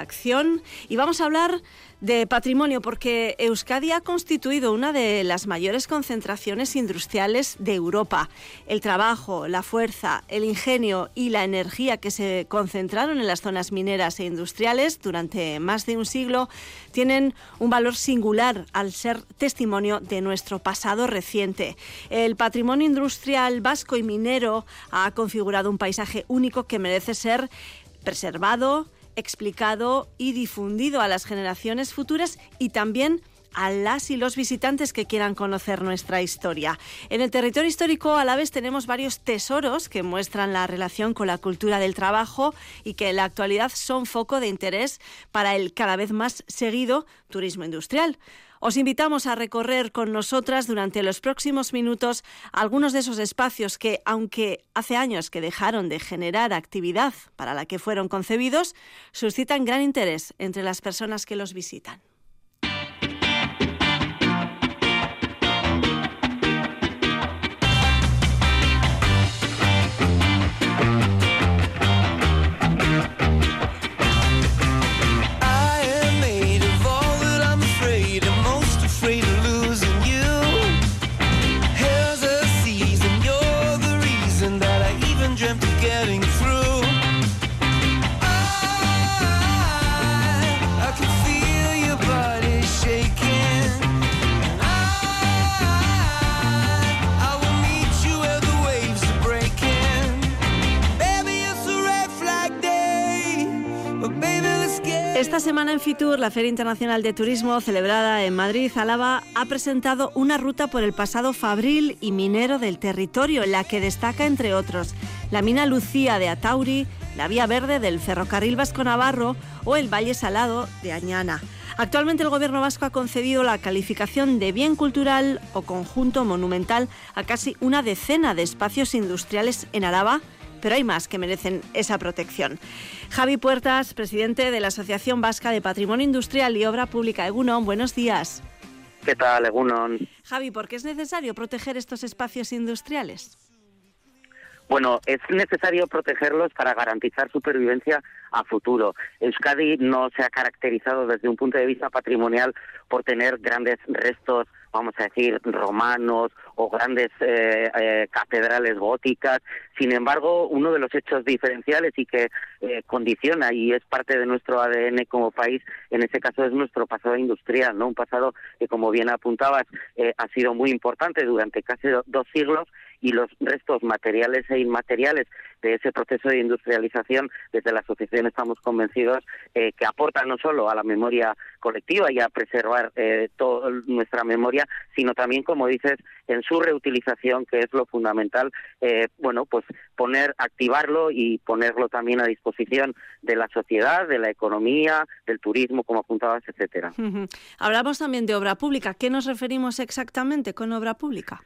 acción y vamos a hablar de patrimonio porque Euskadi ha constituido una de las mayores concentraciones industriales de Europa. El trabajo, la fuerza, el ingenio y la energía que se concentraron en las zonas mineras e industriales durante más de un siglo tienen un valor singular al ser testimonio de nuestro pasado reciente. El patrimonio industrial vasco y minero ha configurado un paisaje único que merece ser preservado, explicado y difundido a las generaciones futuras y también a las y los visitantes que quieran conocer nuestra historia. En el territorio histórico a la vez tenemos varios tesoros que muestran la relación con la cultura del trabajo y que en la actualidad son foco de interés para el cada vez más seguido turismo industrial. Os invitamos a recorrer con nosotras durante los próximos minutos algunos de esos espacios que, aunque hace años que dejaron de generar actividad para la que fueron concebidos, suscitan gran interés entre las personas que los visitan. Esta semana en Fitur, la Feria Internacional de Turismo celebrada en Madrid, Álava, ha presentado una ruta por el pasado fabril y minero del territorio, en la que destaca, entre otros, la mina Lucía de Atauri, la Vía Verde del Ferrocarril Vasco Navarro o el Valle Salado de Añana. Actualmente el Gobierno vasco ha concedido la calificación de bien cultural o conjunto monumental a casi una decena de espacios industriales en Álava pero hay más que merecen esa protección. Javi Puertas, presidente de la Asociación Vasca de Patrimonio Industrial y Obra Pública. Egunon, buenos días. ¿Qué tal, Egunon? Javi, ¿por qué es necesario proteger estos espacios industriales? Bueno, es necesario protegerlos para garantizar supervivencia a futuro. Euskadi no se ha caracterizado desde un punto de vista patrimonial por tener grandes restos vamos a decir, romanos o grandes eh, eh, catedrales góticas. Sin embargo, uno de los hechos diferenciales y que eh, condiciona y es parte de nuestro ADN como país, en ese caso es nuestro pasado industrial, ¿no? Un pasado que, como bien apuntabas, ha sido muy importante durante casi dos siglos y los restos materiales e inmateriales de ese proceso de industrialización, desde la asociación estamos convencidos que aportan no solo a la memoria colectiva y a preservar toda nuestra memoria, sino también, como dices, en su reutilización, que es lo fundamental, eh, bueno, pues poner, activarlo y ponerlo también a disposición de la sociedad, de la economía, del turismo, como apuntabas, etcétera. Hablamos también de obra pública. ¿Qué nos referimos exactamente con obra pública?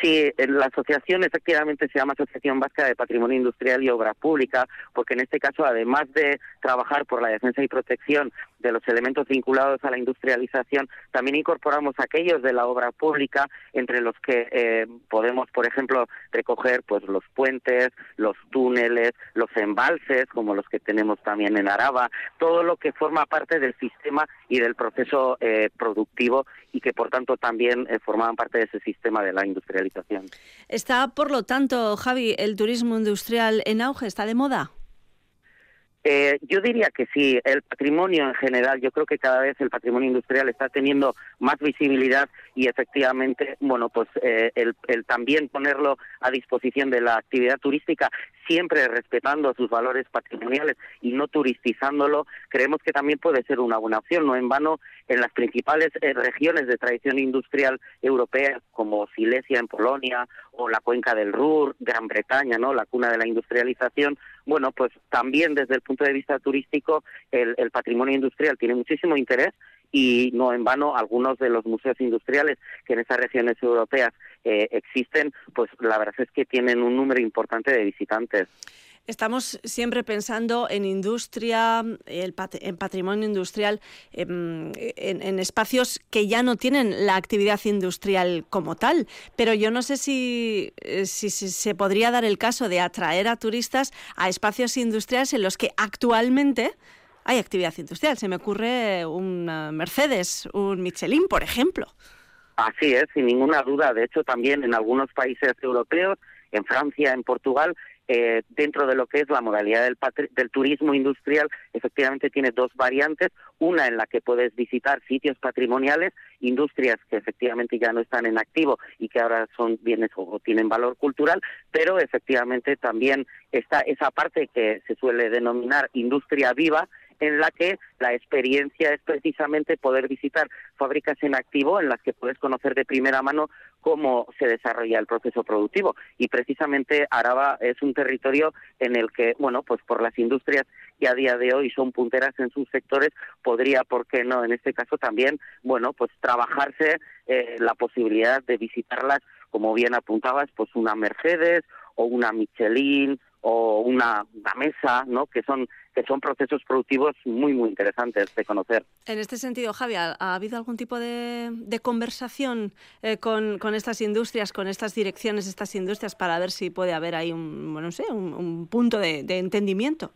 Sí, la asociación efectivamente se llama Asociación Vasca de Patrimonio Industrial y Obra Pública, porque en este caso, además de trabajar por la defensa y protección de los elementos vinculados a la industrialización, también incorporamos aquellos de la obra pública, entre los que eh, podemos, por ejemplo, recoger pues los puentes, los túneles, los embalses, como los que tenemos también en Araba, todo lo que forma parte del sistema y del proceso eh, productivo y que, por tanto, también eh, formaban parte de ese sistema de la industrialización. Está, por lo tanto, Javi, el turismo industrial en auge, está de moda. Eh, yo diría que sí, el patrimonio en general, yo creo que cada vez el patrimonio industrial está teniendo más visibilidad y efectivamente, bueno, pues eh, el, también ponerlo a disposición de la actividad turística, siempre respetando sus valores patrimoniales y no turistizándolo, creemos que también puede ser una buena opción. No en vano, en las principales eh, regiones de tradición industrial europea, como Silesia en Polonia o la cuenca del Ruhr, Gran Bretaña, ¿no? la cuna de la industrialización, bueno, pues también desde el punto de vista turístico el, patrimonio industrial tiene muchísimo interés y no en vano algunos de los museos industriales que en esas regiones europeas eh, existen, pues la verdad es que tienen un número importante de visitantes. Estamos siempre pensando en industria, en patrimonio industrial, em, en, espacios que ya no tienen la actividad industrial como tal. Pero yo no sé si, eh, si, se podría dar el caso de atraer a turistas a espacios industriales en los que actualmente hay actividad industrial. Se me ocurre un Mercedes, un Michelin, por ejemplo. Así es, sin ninguna duda. De hecho, también en algunos países europeos, en Francia, en Portugal, eh, dentro de lo que es la modalidad del, del, turismo industrial, efectivamente tiene dos variantes. Una en la que puedes visitar sitios patrimoniales, industrias que efectivamente ya no están en activo y que ahora son bienes o tienen valor cultural, pero efectivamente también está esa parte que se suele denominar industria viva, en la que la experiencia es precisamente poder visitar fábricas en activo en las que puedes conocer de primera mano cómo se desarrolla el proceso productivo y precisamente Araba es un territorio en el que bueno pues por las industrias que a día de hoy son punteras en sus sectores podría por qué no en este caso también bueno pues trabajarse eh, la posibilidad de visitarlas como bien apuntabas pues una Mercedes o una Michelin o una, mesa, ¿no? Que son que son procesos productivos muy muy interesantes de conocer. En este sentido, Javi, ¿ha, habido algún tipo de, conversación eh, con, estas industrias, con estas direcciones, estas industrias, para ver si puede haber ahí un, no sé, un, punto de entendimiento?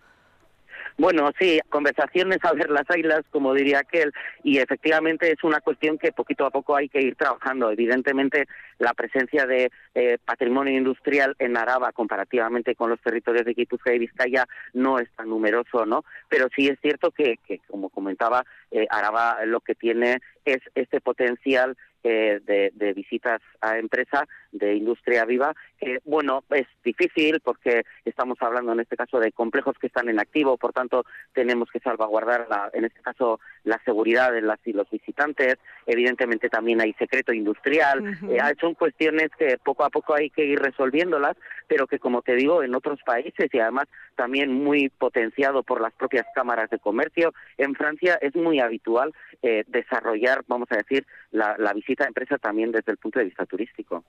Bueno, sí, conversaciones a ver las águilas, como diría aquel, y efectivamente es una cuestión que poquito a poco hay que ir trabajando. Evidentemente, la presencia de eh, patrimonio industrial en Araba, comparativamente con los territorios de Guipúzcoa y Vizcaya, no es tan numeroso, ¿no? Pero sí es cierto que, que como comentaba, eh, Araba lo que tiene es este potencial eh, de, visitas a empresa de industria viva, que bueno, es difícil porque estamos hablando en este caso de complejos que están en activo, por tanto tenemos que salvaguardar la, en este caso la seguridad de las y los visitantes, evidentemente también hay secreto industrial, eh, son cuestiones que poco a poco hay que ir resolviéndolas, pero que como te digo en otros países y además también muy potenciado por las propias cámaras de comercio, en Francia es muy habitual eh, desarrollar, vamos a decir, la, la visita visita empresa también desde el punto de vista turístico.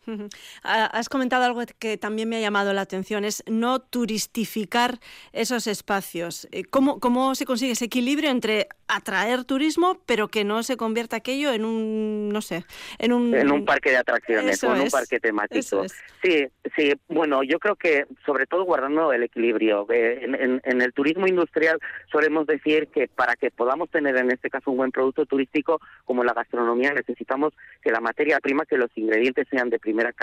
Has comentado algo que también me ha llamado la atención, es no turistificar esos espacios. Eh, ¿Cómo, cómo se consigue ese equilibrio entre atraer turismo, pero que no se convierta aquello en un, no sé, en un... En un parque de atracciones o en un parque temático. Sí, sí, bueno, yo creo que sobre todo guardando el equilibrio. Eh, en, en el turismo industrial solemos decir que para que podamos tener en este caso un buen producto turístico, como la gastronomía, necesitamos que la materia prima, que los ingredientes sean de primera calidad.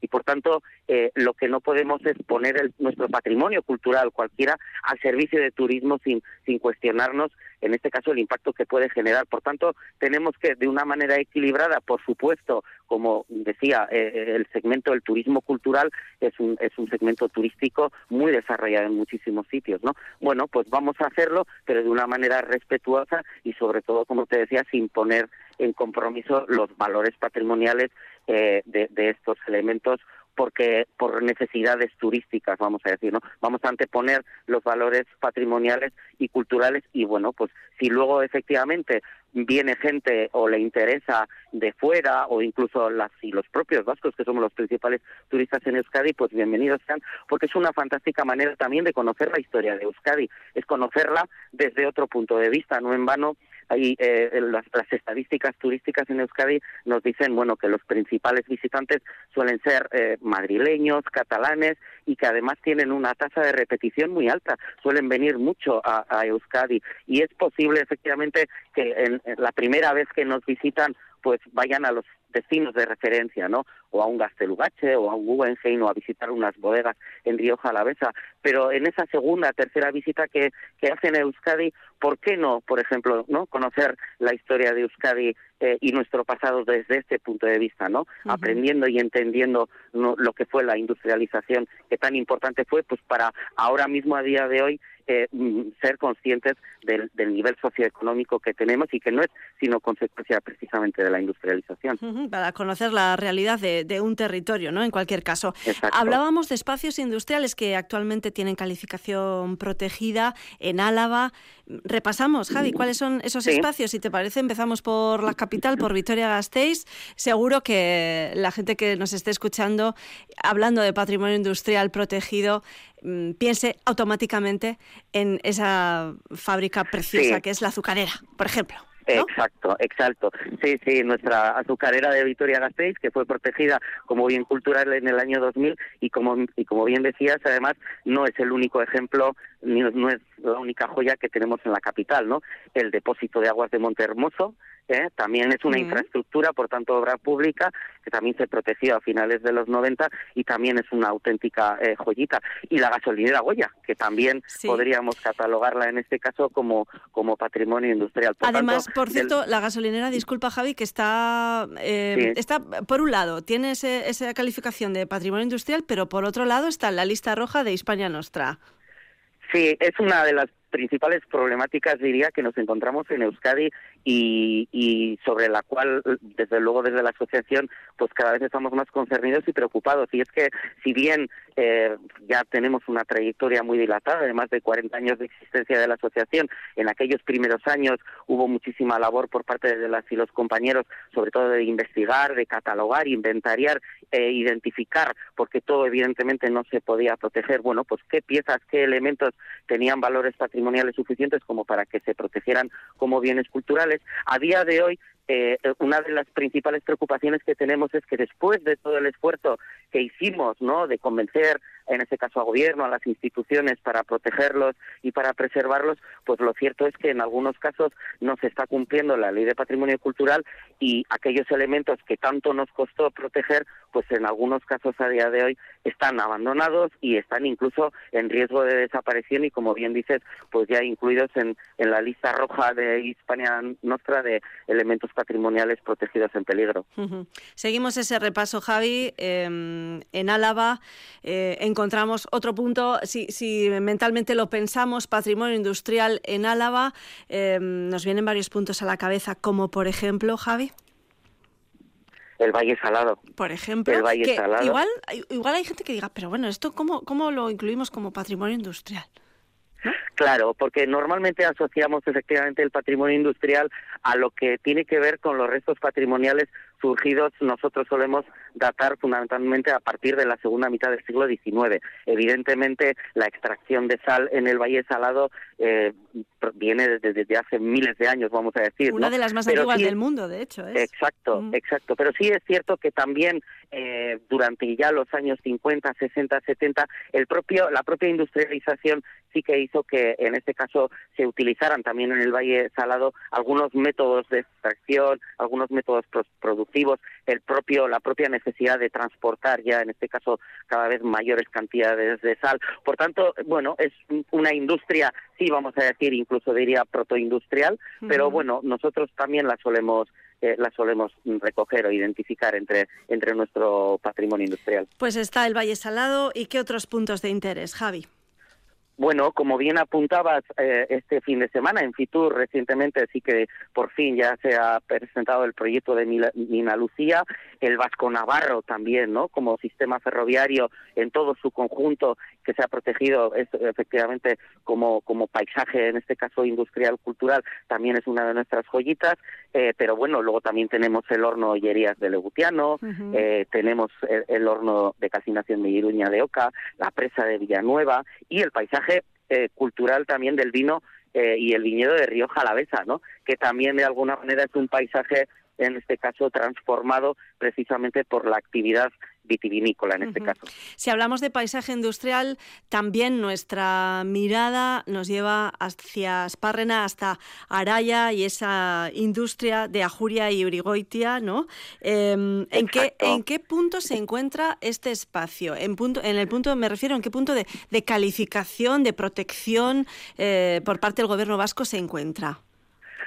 Y por tanto, eh, lo que no podemos es poner nuestro patrimonio cultural cualquiera al servicio de turismo sin, sin cuestionarnos, en este caso, el impacto que puede generar. Por tanto, tenemos que, de una manera equilibrada, por supuesto, como decía, eh, el segmento del turismo cultural es un, es un segmento turístico muy desarrollado en muchísimos sitios, ¿no? Bueno, pues vamos a hacerlo, pero de una manera respetuosa y sobre todo, como te decía, sin poner en compromiso los valores patrimoniales eh, de, de estos elementos porque por necesidades turísticas, vamos a decir, ¿no? Vamos a anteponer los valores patrimoniales y culturales y bueno, pues si luego efectivamente viene gente o le interesa de fuera o incluso las y los propios vascos que somos los principales turistas en Euskadi, pues bienvenidos sean, porque es una fantástica manera también de conocer la historia de Euskadi, es conocerla desde otro punto de vista, no en vano Ahí eh, las, estadísticas turísticas en Euskadi nos dicen bueno que los principales visitantes suelen ser eh, madrileños, catalanes y que además tienen una tasa de repetición muy alta. Suelen venir mucho a, Euskadi y es posible efectivamente que en, la primera vez que nos visitan pues vayan a los destinos de referencia, ¿no? O a un Gastelugache o a un Guggenheim o a visitar unas bodegas en Rioja Alavesa. Pero en esa segunda, tercera visita que, que hacen a Euskadi, ¿por qué no, por ejemplo, no conocer la historia de Euskadi eh, y nuestro pasado desde este punto de vista, ¿no? Aprendiendo y entendiendo lo que fue la industrialización, que tan importante fue, pues para ahora mismo, a día de hoy, eh, mm, ser conscientes del, nivel socioeconómico que tenemos y que no es sino consecuencia precisamente de la industrialización. Para conocer la realidad de, un territorio, ¿no? En cualquier caso. Hablábamos de espacios industriales que actualmente tienen calificación protegida en Álava. Repasamos, Javi, ¿cuáles son esos espacios? Si te parece, empezamos por la capital, por Vitoria-Gasteiz. Seguro que la gente que nos esté escuchando, hablando de patrimonio industrial protegido, Mm, piense automáticamente en esa fábrica preciosa que es la azucarera, por ejemplo. Exacto, exacto. Sí, sí, nuestra azucarera de Vitoria-Gasteiz, que fue protegida como bien cultural en el año 2000 y como, y como bien decías, además, no es el único ejemplo no es la única joya que tenemos en la capital, ¿no? El depósito de aguas de Monte Hermoso, ¿eh? también es una infraestructura, por tanto, obra pública, que también se protegió a finales de los 90 y también es una auténtica eh, joyita. Y la gasolinera Goya, que también podríamos catalogarla en este caso como, como patrimonio industrial. Además, por cierto, la gasolinera, disculpa Javi, que está, eh, está por un lado, tiene esa calificación de patrimonio industrial, pero por otro lado está en la lista roja de Hispania Nostra. Sí, es una de las principales problemáticas, diría, que nos encontramos en Euskadi y, sobre la cual, desde luego, desde la asociación, pues cada vez estamos más concernidos y preocupados. Y es que, si bien eh, ya tenemos una trayectoria muy dilatada, de más de 40 años de existencia de la asociación, en aquellos primeros años hubo muchísima labor por parte de las y los compañeros, sobre todo de investigar, de catalogar, inventariar, e identificar, porque todo evidentemente no se podía proteger. Bueno, pues qué piezas, qué elementos tenían valores patrimoniales suficientes como para que se protegieran como bienes culturales. A día de hoy eh, una de las principales preocupaciones que tenemos es que después de todo el esfuerzo que hicimos, ¿no? De convencer, en este caso a gobierno, a las instituciones para protegerlos y para preservarlos, pues lo cierto es que en algunos casos no se está cumpliendo la ley de patrimonio cultural y aquellos elementos que tanto nos costó proteger, pues en algunos casos a día de hoy están abandonados y están incluso en riesgo de desaparición y como bien dices, pues ya incluidos en, en la lista roja de Hispania Nostra de elementos patrimoniales protegidos en peligro. Seguimos ese repaso, Javi. Em, en Álava eh, encontramos otro punto, si, si, mentalmente lo pensamos, patrimonio industrial en Álava, em, nos vienen varios puntos a la cabeza, como por ejemplo, Javi. El Valle Salado. Por ejemplo, el Valle Salado. Igual, igual hay gente que diga, pero bueno, ¿esto cómo, cómo lo incluimos como patrimonio industrial? Claro, porque normalmente asociamos efectivamente el patrimonio industrial a lo que tiene que ver con los restos patrimoniales surgidos, nosotros solemos datar fundamentalmente a partir de la segunda mitad del siglo XIX. Evidentemente, la extracción de sal en el Valle Salado eh, viene desde, hace miles de años, vamos a decir. Una de las más antiguas del mundo, de hecho. Exacto, mm. exacto. Pero sí es cierto que también eh, durante ya los años 50, 60, 70, el propio, la propia industrialización sí que hizo que en este caso se utilizaran también en el Valle Salado algunos métodos de extracción, algunos métodos productivos el propio, la propia necesidad de transportar ya en este caso cada vez mayores cantidades de sal. Por tanto, bueno, es una industria, sí vamos a decir, incluso diría protoindustrial, pero bueno, nosotros también la solemos eh, la solemos recoger o identificar entre, entre nuestro patrimonio industrial. Pues está el Valle Salado y qué otros puntos de interés, Javi. Bueno, como bien apuntabas eh, este fin de semana en Fitur recientemente, sí que por fin ya se ha presentado el proyecto de Mina Lucía, el Vasco Navarro también, ¿no? Como sistema ferroviario en todo su conjunto que se ha protegido es, efectivamente como, como paisaje, en este caso industrial, cultural, también es una de nuestras joyitas, eh, pero bueno, luego también tenemos el horno Ollerías de Legutiano, eh, tenemos el, horno de calcinación de Iruña de Oca, la presa de Villanueva y el paisaje eh, cultural también del vino y el viñedo de Río Jalavesa, ¿no? Que también de alguna manera es un paisaje en este caso transformado precisamente por la actividad vitivinícola en este caso. Si hablamos de paisaje industrial, también nuestra mirada nos lleva hacia Espárrena, hasta Araya y esa industria de Ajuria y Urigoitia, ¿no? Em, ¿en, qué, ¿En qué punto se encuentra este espacio? En, punto, en el punto, me refiero, ¿en qué punto de, calificación, de protección eh, por parte del gobierno vasco se encuentra?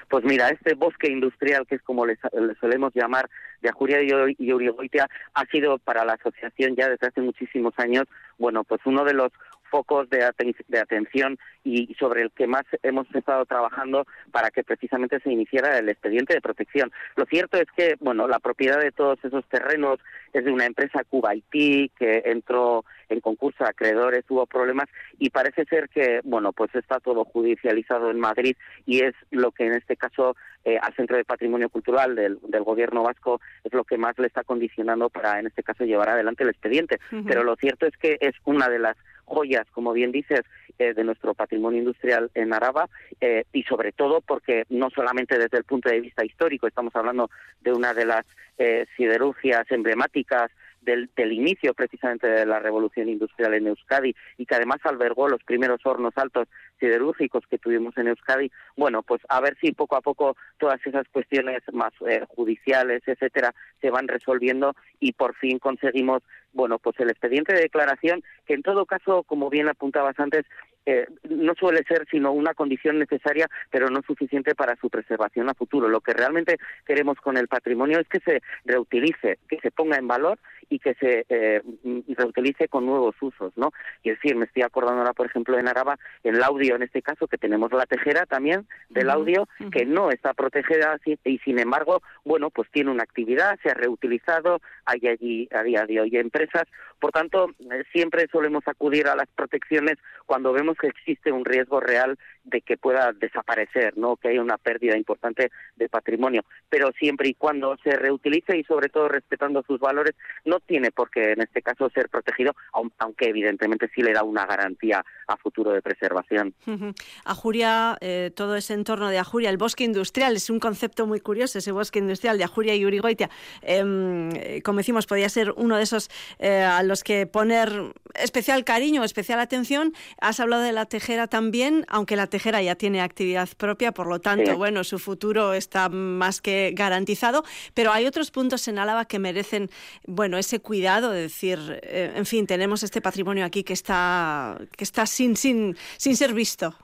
Pues mira, este bosque industrial, que es como le, solemos llamar, de Ajuria y Urigoitia, ha sido para la asociación ya desde hace muchísimos años, bueno, pues uno de los focos de, de, atención y sobre el que más hemos estado trabajando para que precisamente se iniciara el expediente de protección. Lo cierto es que, bueno, la propiedad de todos esos terrenos es de una empresa Cubaití que entró en concurso a acreedores, hubo problemas y parece ser que, bueno, pues está todo judicializado en Madrid y es lo que en este caso eh, al Centro de Patrimonio Cultural del, del, Gobierno vasco es lo que más le está condicionando para, en este caso, llevar adelante el expediente. Pero lo cierto es que es una de las joyas, como bien dices, eh, de nuestro patrimonio industrial en Araba eh, y sobre todo porque no solamente desde el punto de vista histórico, estamos hablando de una de las eh, siderurgias emblemáticas del, del, inicio precisamente de la revolución industrial en Euskadi y que además albergó los primeros hornos altos siderúrgicos que tuvimos en Euskadi, bueno, pues a ver si poco a poco todas esas cuestiones más eh, judiciales, etcétera, se van resolviendo y por fin conseguimos, bueno, pues el expediente de declaración, que en todo caso, como bien apuntabas antes, eh, no suele ser sino una condición necesaria, pero no suficiente para su preservación a futuro. Lo que realmente queremos con el patrimonio es que se reutilice, que se ponga en valor y que se eh, reutilice con nuevos usos, ¿no? Y es decir, me estoy acordando ahora, por ejemplo, en Araba, el audio en este caso, que tenemos la tejera también del audio, que no está protegida y sin embargo, bueno, pues tiene una actividad, se ha reutilizado, hay allí a día de hoy empresas, por tanto, eh, siempre solemos acudir a las protecciones cuando vemos que existe un riesgo real de que pueda desaparecer, no que haya una pérdida importante de patrimonio, pero siempre y cuando se reutilice y sobre todo respetando sus valores, no tiene por qué en este caso ser protegido, aunque evidentemente sí le da una garantía a futuro de preservación. Ajuria, eh, todo ese entorno de Ajuria, el bosque industrial, es un concepto muy curioso, ese bosque industrial de Ajuria y Urigoitia, em, eh, como decimos, podría ser uno de esos eh, los que poner especial cariño, especial atención. Has hablado de la tejera también, aunque la Tejera ya tiene actividad propia, por lo tanto, bueno, su futuro está más que garantizado, pero hay otros puntos en Álava que merecen, bueno, ese cuidado de decir, eh, en fin, tenemos este patrimonio aquí que está, que está sin, sin, sin ser visto.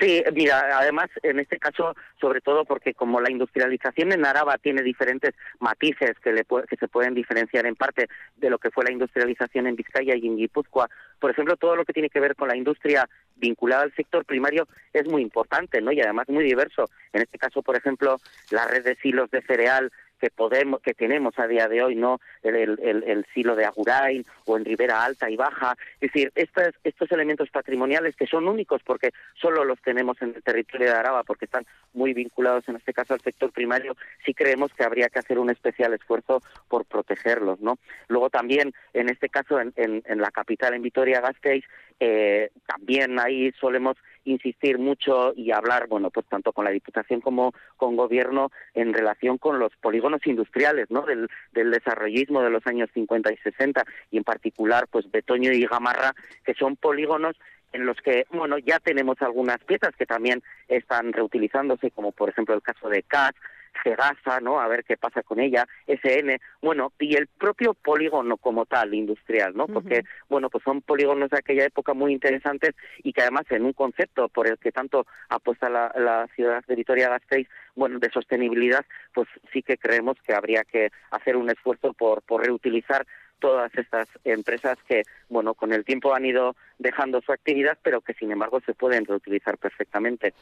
Sí, mira, además en este caso, sobre todo porque como la industrialización en Araba tiene diferentes matices que, le, que se pueden diferenciar en parte de lo que fue la industrialización en Vizcaya y en Guipúzcoa, por ejemplo, todo lo que tiene que ver con la industria vinculada al sector primario es muy importante, ¿no? Y además muy diverso. En este caso, por ejemplo, la red de silos de cereal que podemos que tenemos a día de hoy no el, el, silo de Agurain o en Ribera Alta y Baja. Es decir estos estos elementos patrimoniales que son únicos porque solo los tenemos en el territorio de Araba porque están muy vinculados en este caso al sector primario sí creemos que habría que hacer un especial esfuerzo por protegerlos no luego también en este caso en, en, en la capital en Vitoria-Gasteiz eh, también ahí solemos insistir mucho y hablar, bueno, pues tanto con la Diputación como con Gobierno en relación con los polígonos industriales, ¿no? Del, del desarrollismo de los años 50 y 60 y en particular, pues Betoño y Gamarra, que son polígonos en los que, bueno, ya tenemos algunas piezas que también están reutilizándose, como por ejemplo el caso de CAT, Cegasa, ¿no? A ver qué pasa con ella, SN, bueno, y el propio polígono como tal, industrial, ¿no? Porque, bueno, pues son polígonos de aquella época muy interesantes y que además en un concepto por el que tanto apuesta la, la ciudad de Vitoria-Gasteiz, bueno, de sostenibilidad, pues sí que creemos que habría que hacer un esfuerzo por, por reutilizar todas estas empresas que, bueno, con el tiempo han ido dejando su actividad, pero que sin embargo se pueden reutilizar perfectamente.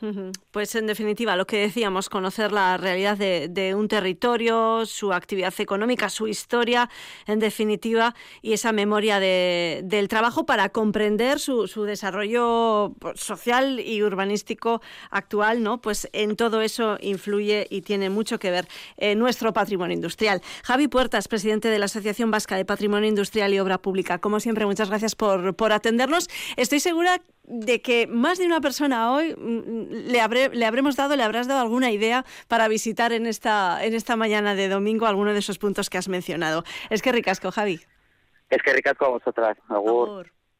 Pues en definitiva, lo que decíamos, conocer la realidad de, un territorio, su actividad económica, su historia, en definitiva, y esa memoria del trabajo para comprender su, desarrollo pues, social y urbanístico actual, ¿no? Pues en todo eso influye y tiene mucho que ver eh, nuestro patrimonio industrial. Javi Puertas, presidente de la Asociación Vasca de Patrimonio Industrial y Obra Pública. Como siempre, muchas gracias por atendernos. Estoy segura de que más de una persona hoy mm, le, habré, le habremos dado, le habrás dado alguna idea para visitar en esta, en esta mañana de domingo alguno de esos puntos que has mencionado. Es que ricasco, Javi. Es que ricasco a vosotras. Agur.